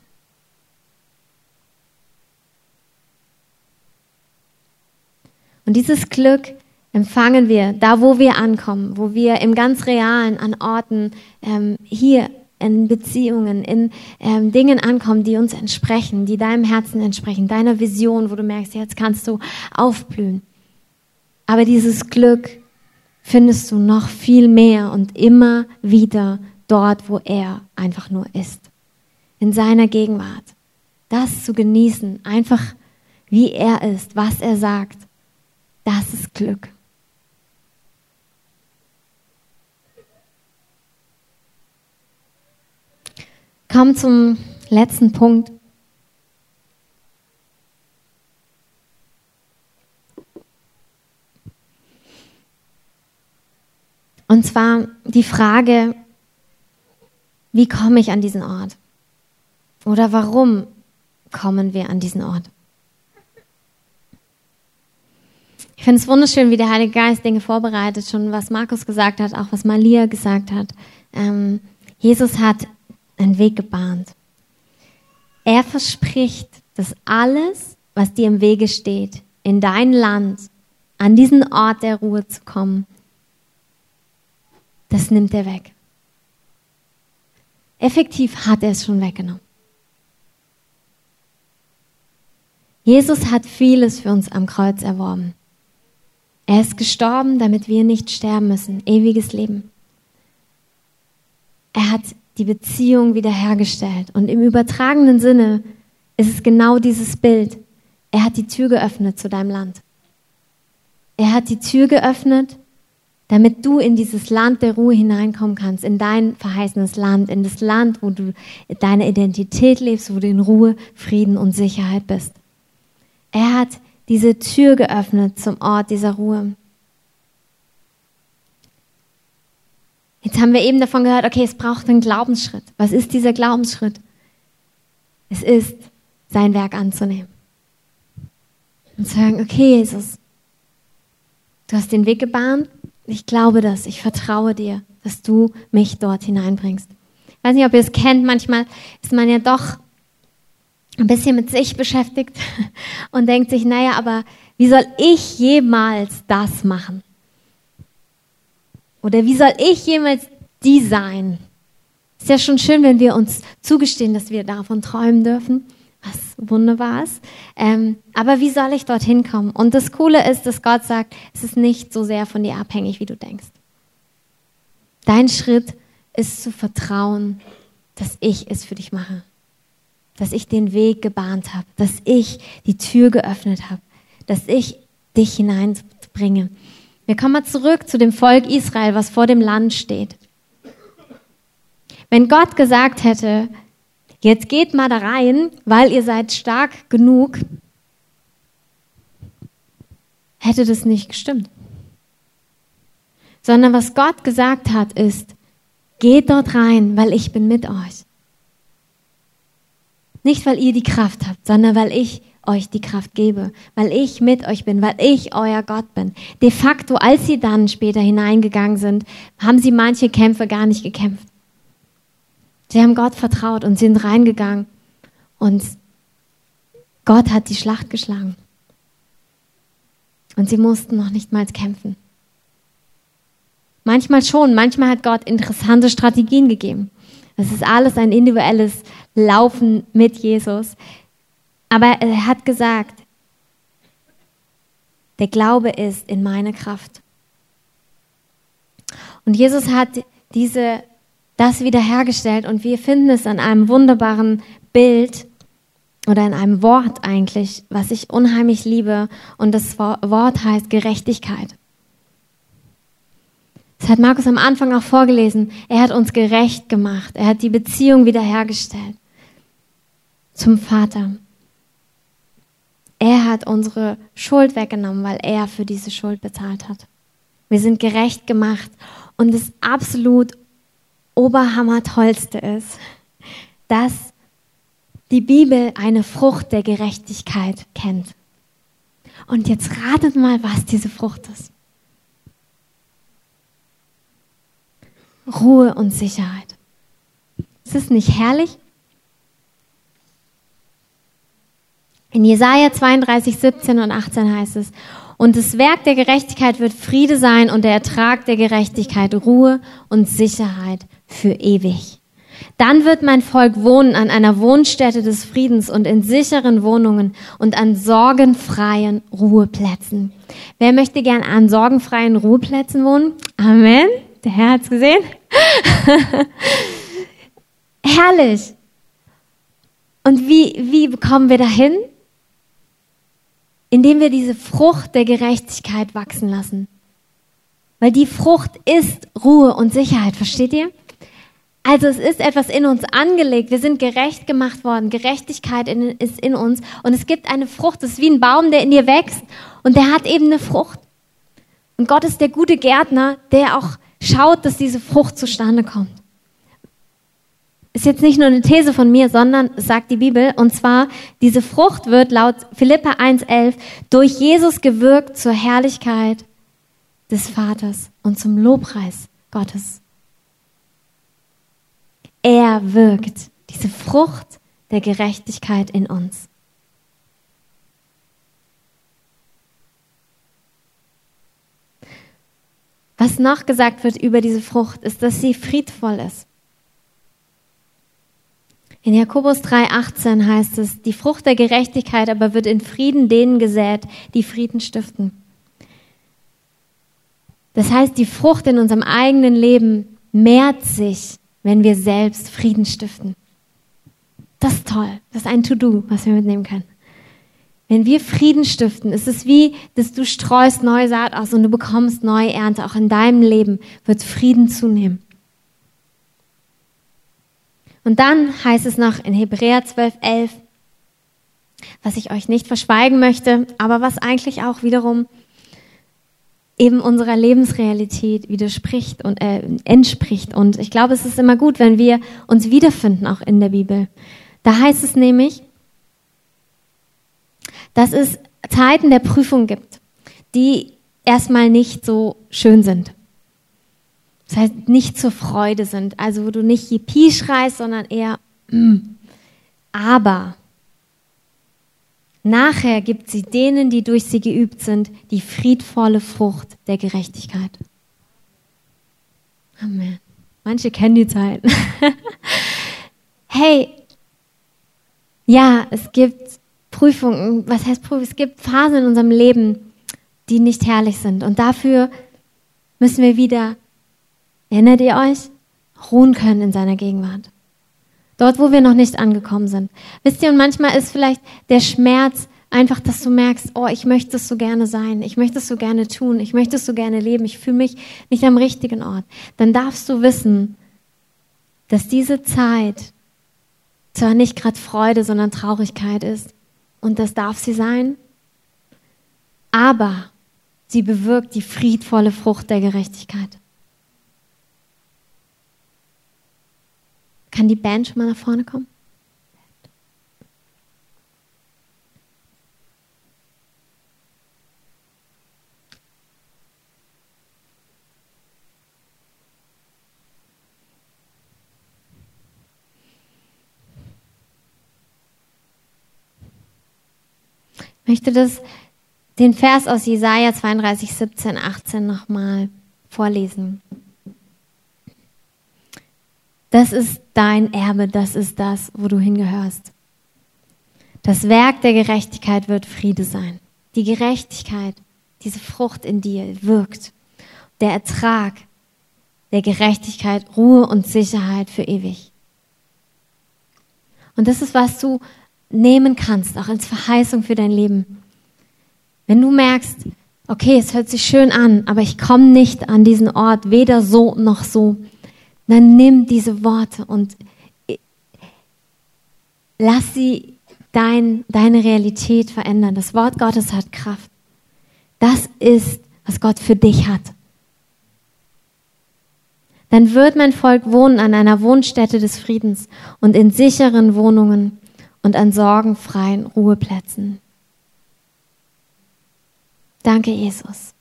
Und dieses Glück empfangen wir da, wo wir ankommen, wo wir im ganz realen, an Orten ähm, hier in Beziehungen, in ähm, Dingen ankommen, die uns entsprechen, die deinem Herzen entsprechen, deiner Vision, wo du merkst, jetzt kannst du aufblühen. Aber dieses Glück findest du noch viel mehr und immer wieder dort, wo er einfach nur ist. In seiner Gegenwart. Das zu genießen, einfach wie er ist, was er sagt das ist Glück. Komm zum letzten Punkt. Und zwar die Frage, wie komme ich an diesen Ort? Oder warum kommen wir an diesen Ort? Ich finde es wunderschön, wie der Heilige Geist Dinge vorbereitet, schon was Markus gesagt hat, auch was Malia gesagt hat. Ähm, Jesus hat einen Weg gebahnt. Er verspricht, dass alles, was dir im Wege steht, in dein Land, an diesen Ort der Ruhe zu kommen, das nimmt er weg. Effektiv hat er es schon weggenommen. Jesus hat vieles für uns am Kreuz erworben. Er ist gestorben, damit wir nicht sterben müssen. Ewiges Leben. Er hat die Beziehung wiederhergestellt. Und im übertragenen Sinne ist es genau dieses Bild. Er hat die Tür geöffnet zu deinem Land. Er hat die Tür geöffnet damit du in dieses Land der Ruhe hineinkommen kannst, in dein verheißenes Land, in das Land, wo du deine Identität lebst, wo du in Ruhe, Frieden und Sicherheit bist. Er hat diese Tür geöffnet zum Ort dieser Ruhe. Jetzt haben wir eben davon gehört, okay, es braucht einen Glaubensschritt. Was ist dieser Glaubensschritt? Es ist, sein Werk anzunehmen. Und zu sagen, okay, Jesus, du hast den Weg gebahnt, ich glaube das, ich vertraue dir, dass du mich dort hineinbringst. Ich weiß nicht, ob ihr es kennt, manchmal ist man ja doch ein bisschen mit sich beschäftigt <laughs> und denkt sich, naja, aber wie soll ich jemals das machen? Oder wie soll ich jemals die sein? Ist ja schon schön, wenn wir uns zugestehen, dass wir davon träumen dürfen was wunderbar ist. Ähm, aber wie soll ich dorthin kommen? Und das Coole ist, dass Gott sagt, es ist nicht so sehr von dir abhängig, wie du denkst. Dein Schritt ist zu vertrauen, dass ich es für dich mache. Dass ich den Weg gebahnt habe, dass ich die Tür geöffnet habe, dass ich dich hineinbringe. Wir kommen mal zurück zu dem Volk Israel, was vor dem Land steht. Wenn Gott gesagt hätte, Jetzt geht mal da rein, weil ihr seid stark genug. Hätte das nicht gestimmt. Sondern was Gott gesagt hat, ist, geht dort rein, weil ich bin mit euch. Nicht, weil ihr die Kraft habt, sondern weil ich euch die Kraft gebe, weil ich mit euch bin, weil ich euer Gott bin. De facto, als sie dann später hineingegangen sind, haben sie manche Kämpfe gar nicht gekämpft. Sie haben Gott vertraut und sind reingegangen und Gott hat die Schlacht geschlagen. Und sie mussten noch nicht mal kämpfen. Manchmal schon, manchmal hat Gott interessante Strategien gegeben. Das ist alles ein individuelles Laufen mit Jesus. Aber er hat gesagt, der Glaube ist in meine Kraft. Und Jesus hat diese das wiederhergestellt und wir finden es an einem wunderbaren Bild oder in einem Wort eigentlich, was ich unheimlich liebe und das Wort heißt Gerechtigkeit. Das hat Markus am Anfang auch vorgelesen. Er hat uns gerecht gemacht. Er hat die Beziehung wiederhergestellt zum Vater. Er hat unsere Schuld weggenommen, weil er für diese Schuld bezahlt hat. Wir sind gerecht gemacht und ist absolut Oberhammertollste ist, dass die Bibel eine Frucht der Gerechtigkeit kennt. Und jetzt ratet mal, was diese Frucht ist. Ruhe und Sicherheit. Ist es nicht herrlich? In Jesaja 32, 17 und 18 heißt es, und das Werk der Gerechtigkeit wird Friede sein und der Ertrag der Gerechtigkeit Ruhe und Sicherheit für ewig. Dann wird mein Volk wohnen an einer Wohnstätte des Friedens und in sicheren Wohnungen und an sorgenfreien Ruheplätzen. Wer möchte gern an sorgenfreien Ruheplätzen wohnen? Amen. Der Herr hat's gesehen. <laughs> Herrlich. Und wie, wie bekommen wir dahin? Indem wir diese Frucht der Gerechtigkeit wachsen lassen. Weil die Frucht ist Ruhe und Sicherheit, versteht ihr? Also es ist etwas in uns angelegt. Wir sind gerecht gemacht worden. Gerechtigkeit in, ist in uns. Und es gibt eine Frucht. Es ist wie ein Baum, der in dir wächst. Und der hat eben eine Frucht. Und Gott ist der gute Gärtner, der auch Schaut, dass diese Frucht zustande kommt. Ist jetzt nicht nur eine These von mir, sondern sagt die Bibel. Und zwar, diese Frucht wird laut Philippa 1,11 durch Jesus gewirkt zur Herrlichkeit des Vaters und zum Lobpreis Gottes. Er wirkt diese Frucht der Gerechtigkeit in uns. Was noch gesagt wird über diese Frucht, ist, dass sie friedvoll ist. In Jakobus 3,18 heißt es, die Frucht der Gerechtigkeit aber wird in Frieden denen gesät, die Frieden stiften. Das heißt, die Frucht in unserem eigenen Leben mehrt sich, wenn wir selbst Frieden stiften. Das ist toll. Das ist ein To-Do, was wir mitnehmen können. Wenn wir Frieden stiften, ist es wie, dass du streust neue Saat aus und du bekommst neue Ernte. Auch in deinem Leben wird Frieden zunehmen. Und dann heißt es noch in Hebräer 12, 11, was ich euch nicht verschweigen möchte, aber was eigentlich auch wiederum eben unserer Lebensrealität widerspricht und äh, entspricht. Und ich glaube, es ist immer gut, wenn wir uns wiederfinden, auch in der Bibel. Da heißt es nämlich, dass es Zeiten der Prüfung gibt, die erstmal nicht so schön sind. Das heißt, nicht zur Freude sind. Also, wo du nicht Yippie schreist, sondern eher, mm. aber nachher gibt sie denen, die durch sie geübt sind, die friedvolle Frucht der Gerechtigkeit. Amen. Manche kennen die Zeiten. <laughs> hey, ja, es gibt Prüfungen, was heißt Prüfungen? Es gibt Phasen in unserem Leben, die nicht herrlich sind. Und dafür müssen wir wieder, erinnert ihr euch, ruhen können in seiner Gegenwart. Dort, wo wir noch nicht angekommen sind. Wisst ihr, und manchmal ist vielleicht der Schmerz einfach, dass du merkst, oh, ich möchte es so gerne sein, ich möchte es so gerne tun, ich möchte es so gerne leben, ich fühle mich nicht am richtigen Ort. Dann darfst du wissen, dass diese Zeit zwar nicht gerade Freude, sondern Traurigkeit ist und das darf sie sein, aber sie bewirkt die friedvolle Frucht der Gerechtigkeit. Kann die Band schon mal nach vorne kommen? Möchte das, den Vers aus Jesaja 32, 17, 18 nochmal vorlesen. Das ist dein Erbe, das ist das, wo du hingehörst. Das Werk der Gerechtigkeit wird Friede sein. Die Gerechtigkeit, diese Frucht in dir wirkt. Der Ertrag der Gerechtigkeit, Ruhe und Sicherheit für ewig. Und das ist, was du nehmen kannst, auch als Verheißung für dein Leben. Wenn du merkst, okay, es hört sich schön an, aber ich komme nicht an diesen Ort, weder so noch so, dann nimm diese Worte und lass sie dein, deine Realität verändern. Das Wort Gottes hat Kraft. Das ist, was Gott für dich hat. Dann wird mein Volk wohnen an einer Wohnstätte des Friedens und in sicheren Wohnungen und an sorgenfreien Ruheplätzen. Danke, Jesus.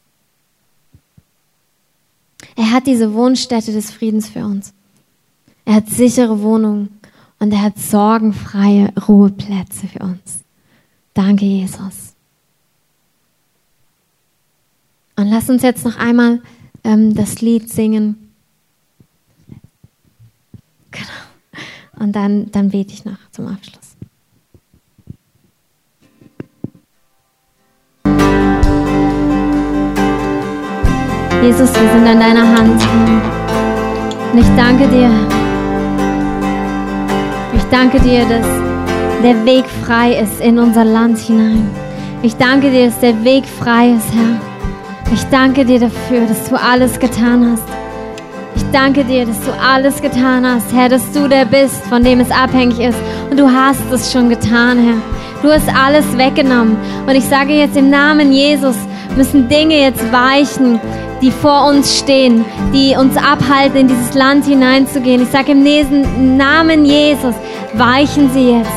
Er hat diese Wohnstätte des Friedens für uns. Er hat sichere Wohnungen und er hat sorgenfreie Ruheplätze für uns. Danke, Jesus. Und lass uns jetzt noch einmal ähm, das Lied singen. Genau. Und dann, dann bete ich noch zum Abschluss. Jesus, wir sind an deiner Hand. Und ich danke dir. Ich danke dir, dass der Weg frei ist in unser Land hinein. Ich danke dir, dass der Weg frei ist, Herr. Ich danke dir dafür, dass du alles getan hast. Ich danke dir, dass du alles getan hast, Herr, dass du der bist, von dem es abhängig ist. Und du hast es schon getan, Herr. Du hast alles weggenommen. Und ich sage jetzt im Namen Jesus, müssen Dinge jetzt weichen, die vor uns stehen, die uns abhalten, in dieses Land hineinzugehen. Ich sage im Namen Jesus, weichen sie jetzt.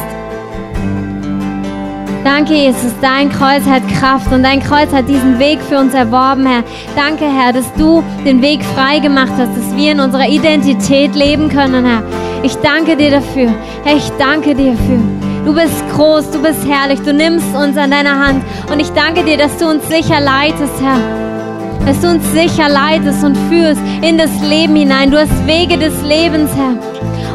Danke, Jesus, dein Kreuz hat Kraft und dein Kreuz hat diesen Weg für uns erworben, Herr. Danke, Herr, dass du den Weg frei gemacht hast, dass wir in unserer Identität leben können, Herr. Ich danke dir dafür. Herr, ich danke dir dafür. Du bist groß, du bist herrlich, du nimmst uns an deiner Hand und ich danke dir, dass du uns sicher leitest, Herr dass du uns sicher leitest und führst in das Leben hinein. Du hast Wege des Lebens, Herr.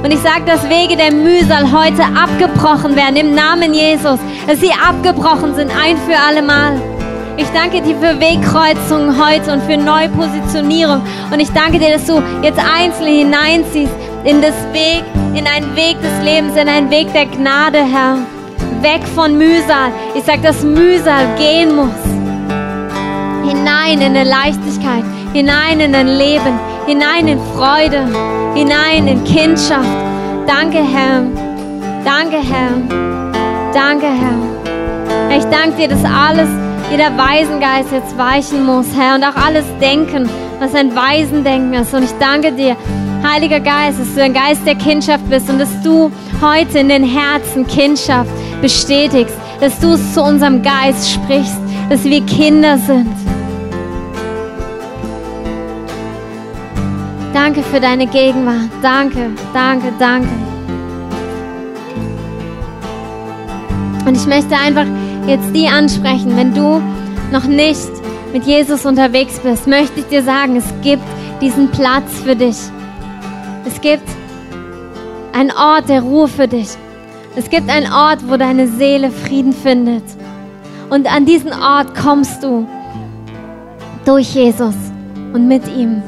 Und ich sage, dass Wege der Mühsal heute abgebrochen werden im Namen Jesus, dass sie abgebrochen sind, ein für alle Mal. Ich danke dir für Wegkreuzungen heute und für Neupositionierung. Und ich danke dir, dass du jetzt einzeln hineinziehst in das Weg, in einen Weg des Lebens, in einen Weg der Gnade, Herr. Weg von Mühsal. Ich sage, dass Mühsal gehen muss hinein in eine Leichtigkeit, hinein in ein Leben, hinein in Freude, hinein in Kindschaft. Danke, Herr. Danke, Herr. Danke, Herr. Ich danke dir, dass alles, jeder Waisengeist jetzt weichen muss, Herr, und auch alles Denken, was ein Waisendenken ist. Und ich danke dir, Heiliger Geist, dass du ein Geist der Kindschaft bist und dass du heute in den Herzen Kindschaft bestätigst, dass du es zu unserem Geist sprichst, dass wir Kinder sind. Danke für deine Gegenwart. Danke, danke, danke. Und ich möchte einfach jetzt die ansprechen, wenn du noch nicht mit Jesus unterwegs bist, möchte ich dir sagen, es gibt diesen Platz für dich. Es gibt einen Ort der Ruhe für dich. Es gibt einen Ort, wo deine Seele Frieden findet. Und an diesen Ort kommst du durch Jesus und mit ihm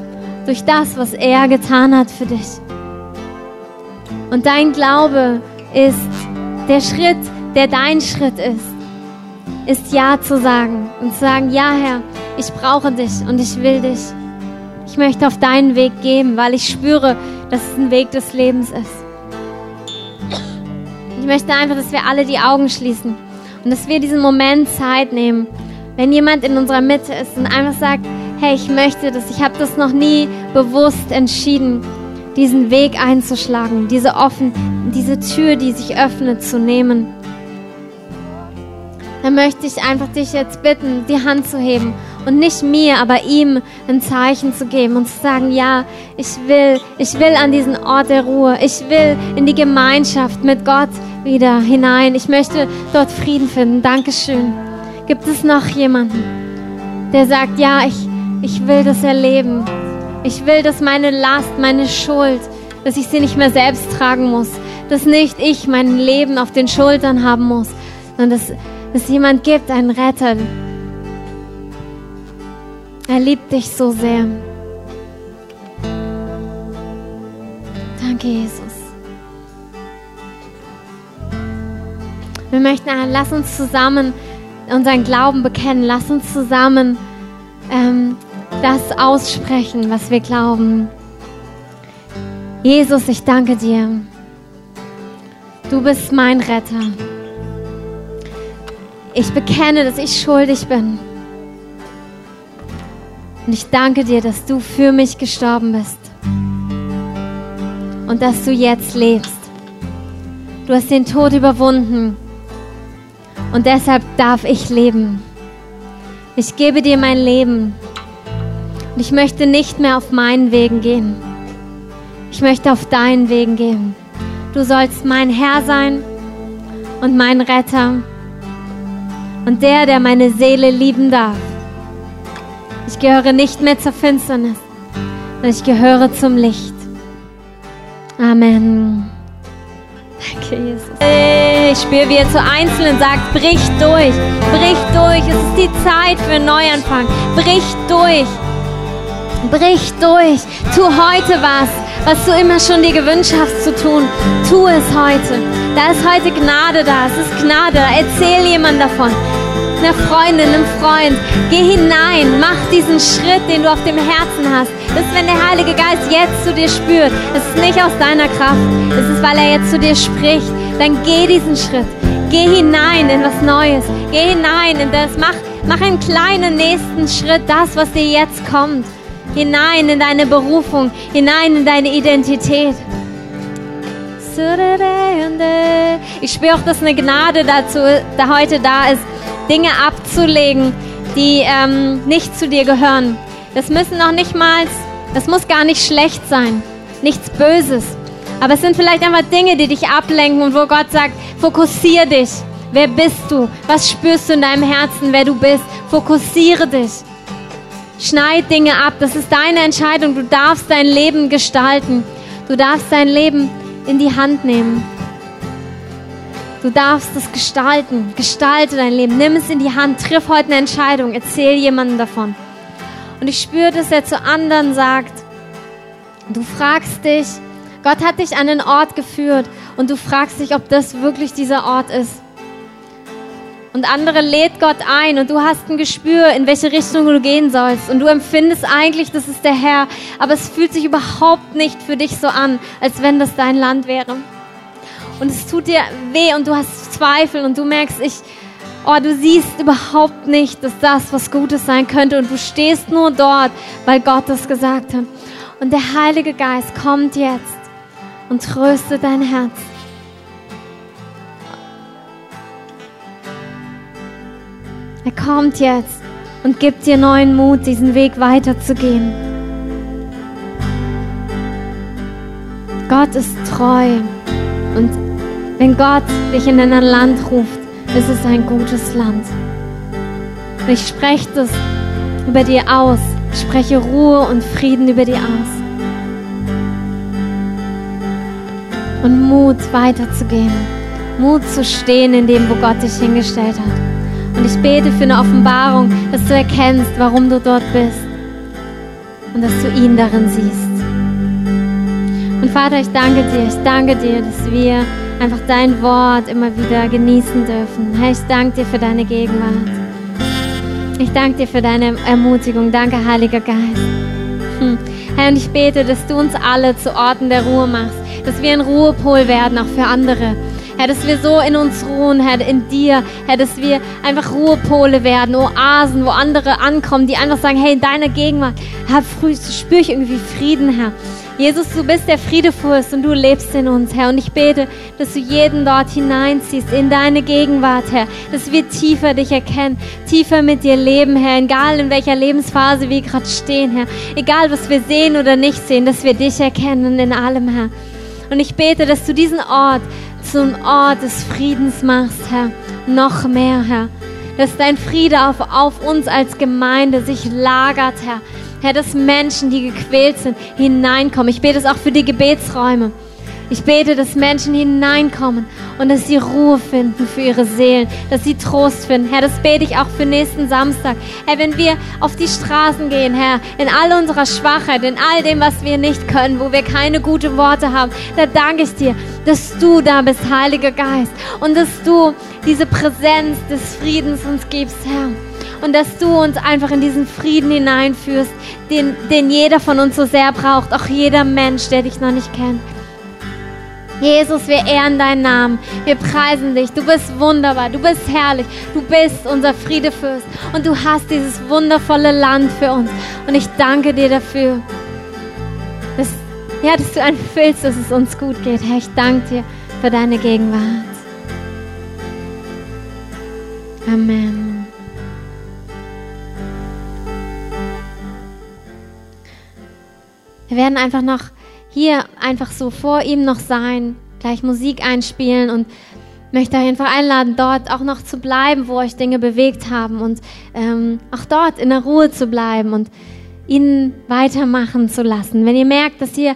durch das, was er getan hat für dich. Und dein Glaube ist der Schritt, der dein Schritt ist, ist Ja zu sagen und zu sagen, ja Herr, ich brauche dich und ich will dich. Ich möchte auf deinen Weg gehen, weil ich spüre, dass es ein Weg des Lebens ist. Ich möchte einfach, dass wir alle die Augen schließen und dass wir diesen Moment Zeit nehmen, wenn jemand in unserer Mitte ist und einfach sagt, hey, ich möchte das, ich habe das noch nie bewusst entschieden, diesen Weg einzuschlagen, diese offen, diese Tür, die sich öffnet, zu nehmen. Dann möchte ich einfach dich jetzt bitten, die Hand zu heben und nicht mir, aber ihm ein Zeichen zu geben und zu sagen, ja, ich will, ich will an diesen Ort der Ruhe, ich will in die Gemeinschaft mit Gott wieder hinein. Ich möchte dort Frieden finden. Dankeschön. Gibt es noch jemanden, der sagt, ja, ich, ich will das erleben. Ich will, dass meine Last, meine Schuld, dass ich sie nicht mehr selbst tragen muss. Dass nicht ich mein Leben auf den Schultern haben muss, sondern dass es jemand gibt, einen Retter. Er liebt dich so sehr. Danke, Jesus. Wir möchten, lass uns zusammen unseren Glauben bekennen. Lass uns zusammen ähm, das aussprechen, was wir glauben. Jesus, ich danke dir. Du bist mein Retter. Ich bekenne, dass ich schuldig bin. Und ich danke dir, dass du für mich gestorben bist. Und dass du jetzt lebst. Du hast den Tod überwunden. Und deshalb darf ich leben. Ich gebe dir mein Leben. Und ich möchte nicht mehr auf meinen Wegen gehen. Ich möchte auf deinen Wegen gehen. Du sollst mein Herr sein und mein Retter und der, der meine Seele lieben darf. Ich gehöre nicht mehr zur Finsternis, sondern ich gehöre zum Licht. Amen. Danke, Jesus. Ich spüre, wie er zu Einzelnen sagt, brich durch, brich durch. Es ist die Zeit für einen Neuanfang. Brich durch. Brich durch. Tu heute was, was du immer schon dir gewünscht hast zu tun. Tu es heute. Da ist heute Gnade da. Es ist Gnade. Erzähl jemand davon. Einer Freundin, einem Freund. Geh hinein. Mach diesen Schritt, den du auf dem Herzen hast. Das ist, wenn der Heilige Geist jetzt zu dir spürt. Es ist nicht aus deiner Kraft. Es ist, weil er jetzt zu dir spricht. Dann geh diesen Schritt. Geh hinein in was Neues. Geh hinein in das. Mach Mach einen kleinen nächsten Schritt, das, was dir jetzt kommt. Hinein in deine Berufung, hinein in deine Identität. Ich spüre auch, dass eine Gnade dazu da heute da ist, Dinge abzulegen, die ähm, nicht zu dir gehören. Das müssen noch nicht mal, das muss gar nicht schlecht sein, nichts Böses. Aber es sind vielleicht einfach Dinge, die dich ablenken und wo Gott sagt, fokussiere dich. Wer bist du? Was spürst du in deinem Herzen, wer du bist? Fokussiere dich. Schneid Dinge ab. Das ist deine Entscheidung. Du darfst dein Leben gestalten. Du darfst dein Leben in die Hand nehmen. Du darfst es gestalten. Gestalte dein Leben. Nimm es in die Hand. Triff heute eine Entscheidung. Erzähl jemandem davon. Und ich spüre, dass er zu anderen sagt, du fragst dich, Gott hat dich an einen Ort geführt und du fragst dich, ob das wirklich dieser Ort ist. Und andere lädt Gott ein und du hast ein Gespür, in welche Richtung du gehen sollst. Und du empfindest eigentlich, das ist der Herr, aber es fühlt sich überhaupt nicht für dich so an, als wenn das dein Land wäre und es tut dir weh und du hast Zweifel und du merkst, ich, oh, du siehst überhaupt nicht, dass das was Gutes sein könnte und du stehst nur dort, weil Gott es gesagt hat. Und der Heilige Geist kommt jetzt und tröstet dein Herz. Er kommt jetzt und gibt dir neuen Mut, diesen Weg weiterzugehen. Gott ist treu und wenn Gott dich in ein Land ruft, ist es ein gutes Land. Und ich spreche das über dir aus. Ich spreche Ruhe und Frieden über dir aus. Und Mut weiterzugehen. Mut zu stehen in dem, wo Gott dich hingestellt hat. Und ich bete für eine Offenbarung, dass du erkennst, warum du dort bist. Und dass du ihn darin siehst. Und Vater, ich danke dir, ich danke dir, dass wir einfach dein Wort immer wieder genießen dürfen. Herr, ich danke dir für deine Gegenwart. Ich danke dir für deine Ermutigung. Danke, Heiliger Geist. Hm. Herr, und ich bete, dass du uns alle zu Orten der Ruhe machst, dass wir ein Ruhepol werden, auch für andere. Herr, dass wir so in uns ruhen, Herr, in dir, Herr, dass wir einfach Ruhepole werden, Oasen, wo andere ankommen, die einfach sagen, hey, in deiner Gegenwart, Herr, früh spüre ich irgendwie Frieden, Herr. Jesus, du bist der Friedefürst und du lebst in uns, Herr. Und ich bete, dass du jeden dort hineinziehst in deine Gegenwart, Herr. Dass wir tiefer dich erkennen, tiefer mit dir leben, Herr. Egal in welcher Lebensphase wir gerade stehen, Herr. Egal was wir sehen oder nicht sehen, dass wir dich erkennen in allem, Herr. Und ich bete, dass du diesen Ort zum Ort des Friedens machst, Herr. Noch mehr, Herr. Dass dein Friede auf, auf uns als Gemeinde sich lagert, Herr Herr, dass Menschen, die gequält sind, hineinkommen. Ich bete es auch für die Gebetsräume. Ich bete, dass Menschen hineinkommen und dass sie Ruhe finden für ihre Seelen, dass sie Trost finden. Herr, das bete ich auch für nächsten Samstag. Herr, wenn wir auf die Straßen gehen, Herr, in all unserer Schwachheit, in all dem, was wir nicht können, wo wir keine guten Worte haben, da danke ich dir, dass du da bist, Heiliger Geist, und dass du diese Präsenz des Friedens uns gibst, Herr und dass du uns einfach in diesen Frieden hineinführst, den, den jeder von uns so sehr braucht, auch jeder Mensch, der dich noch nicht kennt. Jesus, wir ehren deinen Namen. Wir preisen dich. Du bist wunderbar. Du bist herrlich. Du bist unser Friedefürst. Und du hast dieses wundervolle Land für uns. Und ich danke dir dafür, dass, ja, dass du einfach willst, dass es uns gut geht. Herr, ich danke dir für deine Gegenwart. Amen. Wir werden einfach noch hier einfach so vor ihm noch sein, gleich Musik einspielen und möchte euch einfach einladen, dort auch noch zu bleiben, wo euch Dinge bewegt haben und ähm, auch dort in der Ruhe zu bleiben und ihn weitermachen zu lassen. Wenn ihr merkt, dass ihr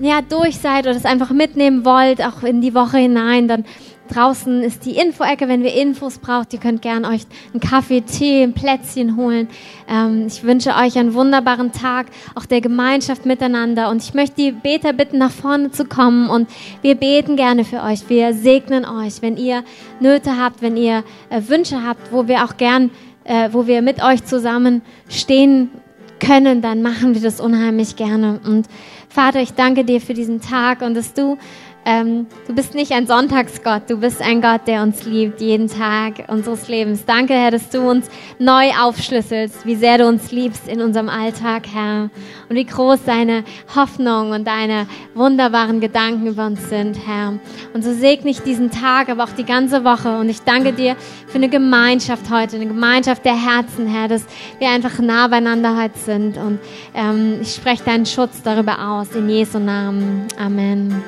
ja durch seid oder es einfach mitnehmen wollt, auch in die Woche hinein, dann Draußen ist die Info-Ecke, wenn ihr Infos braucht. Ihr könnt gerne euch einen Kaffee, Tee, ein Plätzchen holen. Ähm, ich wünsche euch einen wunderbaren Tag, auch der Gemeinschaft miteinander. Und ich möchte die Beter bitten, nach vorne zu kommen. Und wir beten gerne für euch. Wir segnen euch, wenn ihr Nöte habt, wenn ihr äh, Wünsche habt, wo wir auch gern, äh, wo wir mit euch zusammen stehen können, dann machen wir das unheimlich gerne. Und Vater, ich danke dir für diesen Tag und dass du ähm, du bist nicht ein Sonntagsgott, du bist ein Gott, der uns liebt, jeden Tag unseres Lebens. Danke, Herr, dass du uns neu aufschlüsselst, wie sehr du uns liebst in unserem Alltag, Herr. Und wie groß deine Hoffnung und deine wunderbaren Gedanken über uns sind, Herr. Und so segne ich diesen Tag, aber auch die ganze Woche. Und ich danke dir für eine Gemeinschaft heute, eine Gemeinschaft der Herzen, Herr, dass wir einfach nah beieinander heute sind. Und ähm, ich spreche deinen Schutz darüber aus, in Jesu Namen. Amen.